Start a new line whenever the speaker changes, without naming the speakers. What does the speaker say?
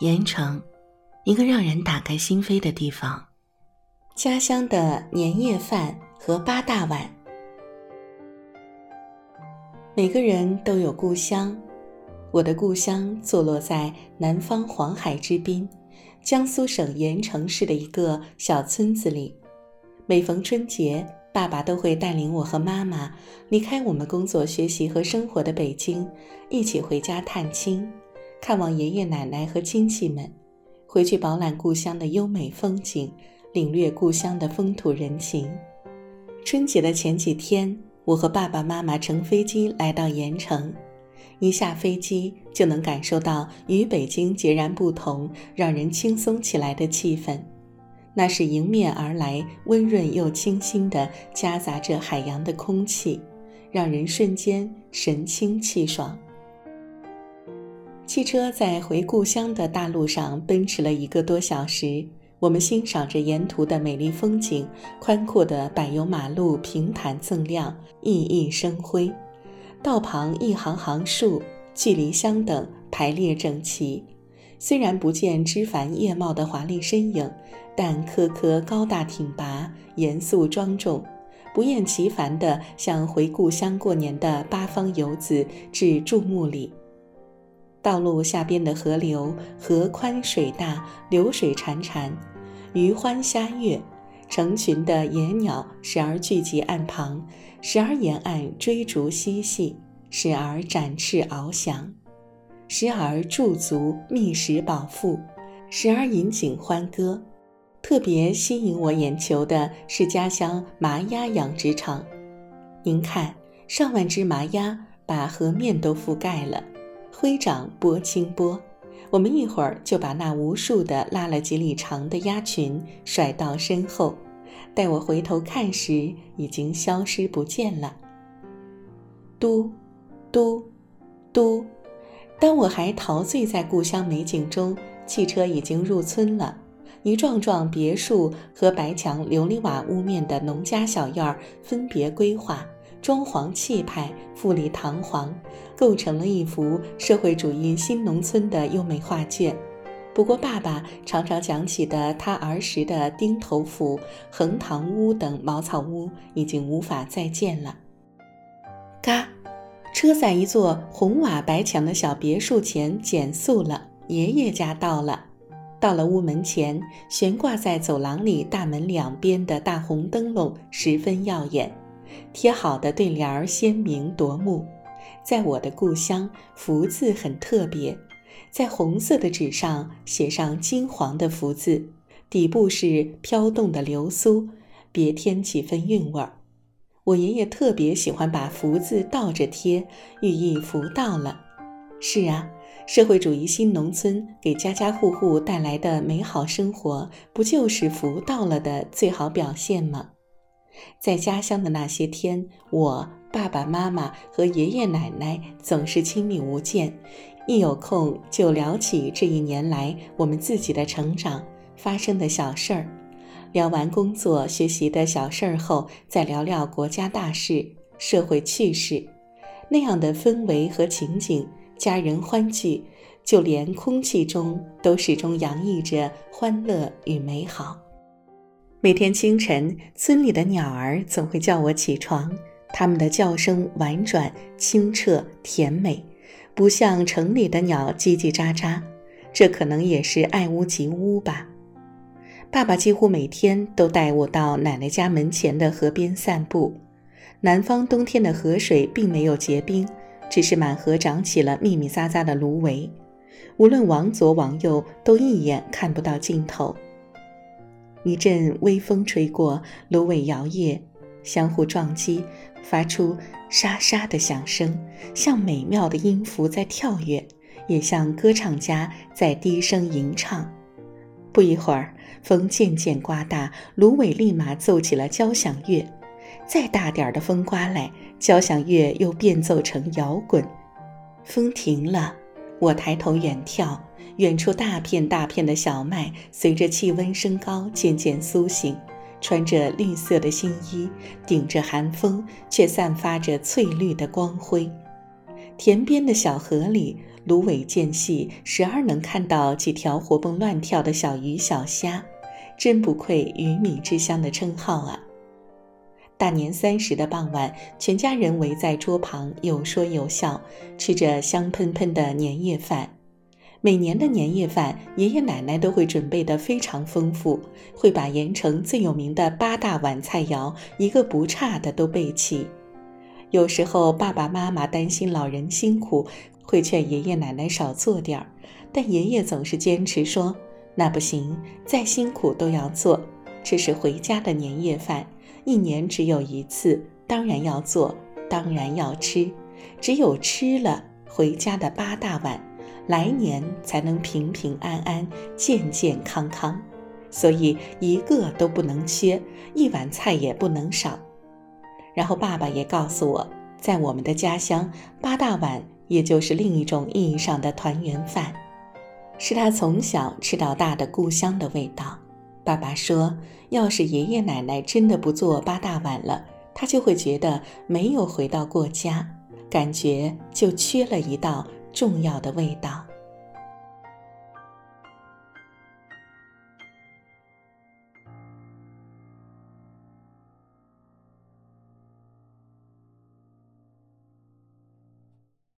盐城，一个让人打开心扉的地方。家乡的年夜饭和八大碗。每个人都有故乡，我的故乡坐落在南方黄海之滨，江苏省盐城市的一个小村子里。每逢春节，爸爸都会带领我和妈妈离开我们工作、学习和生活的北京，一起回家探亲。看望爷爷奶奶和亲戚们，回去饱览故乡的优美风景，领略故乡的风土人情。春节的前几天，我和爸爸妈妈乘飞机来到盐城，一下飞机就能感受到与北京截然不同、让人轻松起来的气氛。那是迎面而来、温润又清新的，夹杂着海洋的空气，让人瞬间神清气爽。汽车在回故乡的大路上奔驰了一个多小时，我们欣赏着沿途的美丽风景，宽阔的柏油马路平坦锃亮，熠熠生辉。道旁一行行树，距离相等，排列整齐。虽然不见枝繁叶茂的华丽身影，但棵棵高大挺拔，严肃庄重，不厌其烦地向回故乡过年的八方游子致注目礼。道路下边的河流，河宽水大，流水潺潺，鱼欢虾跃，成群的野鸟时而聚集岸旁，时而沿岸追逐嬉戏，时而展翅翱翔，时而驻足觅食饱腹，时而引颈欢歌。特别吸引我眼球的是家乡麻鸭养殖场，您看，上万只麻鸭把河面都覆盖了。挥掌拨清波，我们一会儿就把那无数的拉了几里长的鸭群甩到身后。待我回头看时，已经消失不见了。嘟，嘟，嘟。当我还陶醉在故乡美景中，汽车已经入村了。一幢幢别墅和白墙琉璃瓦屋面的农家小院分别规划。装潢气派、富丽堂皇，构成了一幅社会主义新农村的优美画卷。不过，爸爸常常讲起的他儿时的丁头府、横塘屋等茅草屋，已经无法再见了。嘎，车在一座红瓦白墙的小别墅前减速了。爷爷家到了，到了屋门前，悬挂在走廊里大门两边的大红灯笼十分耀眼。贴好的对联儿鲜明夺目，在我的故乡，福字很特别，在红色的纸上写上金黄的福字，底部是飘动的流苏，别添几分韵味儿。我爷爷特别喜欢把福字倒着贴，寓意福到了。是啊，社会主义新农村给家家户户带来的美好生活，不就是福到了的最好表现吗？在家乡的那些天，我爸爸妈妈和爷爷奶奶总是亲密无间，一有空就聊起这一年来我们自己的成长发生的小事儿。聊完工作学习的小事儿后，再聊聊国家大事、社会趣事，那样的氛围和情景，家人欢聚，就连空气中都始终洋溢着欢乐与美好。每天清晨，村里的鸟儿总会叫我起床。它们的叫声婉转、清澈、甜美，不像城里的鸟叽叽喳喳。这可能也是爱屋及乌吧。爸爸几乎每天都带我到奶奶家门前的河边散步。南方冬天的河水并没有结冰，只是满河长起了密密匝匝的芦苇，无论往左往右，都一眼看不到尽头。一阵微风吹过，芦苇摇曳，相互撞击，发出沙沙的响声，像美妙的音符在跳跃，也像歌唱家在低声吟唱。不一会儿，风渐渐刮大，芦苇立马奏起了交响乐。再大点的风刮来，交响乐又变奏成摇滚。风停了，我抬头远眺。远处大片大片的小麦，随着气温升高渐渐苏醒，穿着绿色的新衣，顶着寒风，却散发着翠绿的光辉。田边的小河里，芦苇间隙时而能看到几条活蹦乱跳的小鱼小虾，真不愧“鱼米之乡”的称号啊！大年三十的傍晚，全家人围在桌旁，有说有笑，吃着香喷喷的年夜饭。每年的年夜饭，爷爷奶奶都会准备得非常丰富，会把盐城最有名的八大碗菜肴一个不差的都备齐。有时候爸爸妈妈担心老人辛苦，会劝爷爷奶奶少做点儿，但爷爷总是坚持说：“那不行，再辛苦都要做，这是回家的年夜饭。”一年只有一次，当然要做，当然要吃。只有吃了回家的八大碗，来年才能平平安安、健健康康。所以一个都不能缺，一碗菜也不能少。然后爸爸也告诉我，在我们的家乡，八大碗也就是另一种意义上的团圆饭，是他从小吃到大的故乡的味道。爸爸说：“要是爷爷奶奶真的不做八大碗了，他就会觉得没有回到过家，感觉就缺了一道重要的味道。”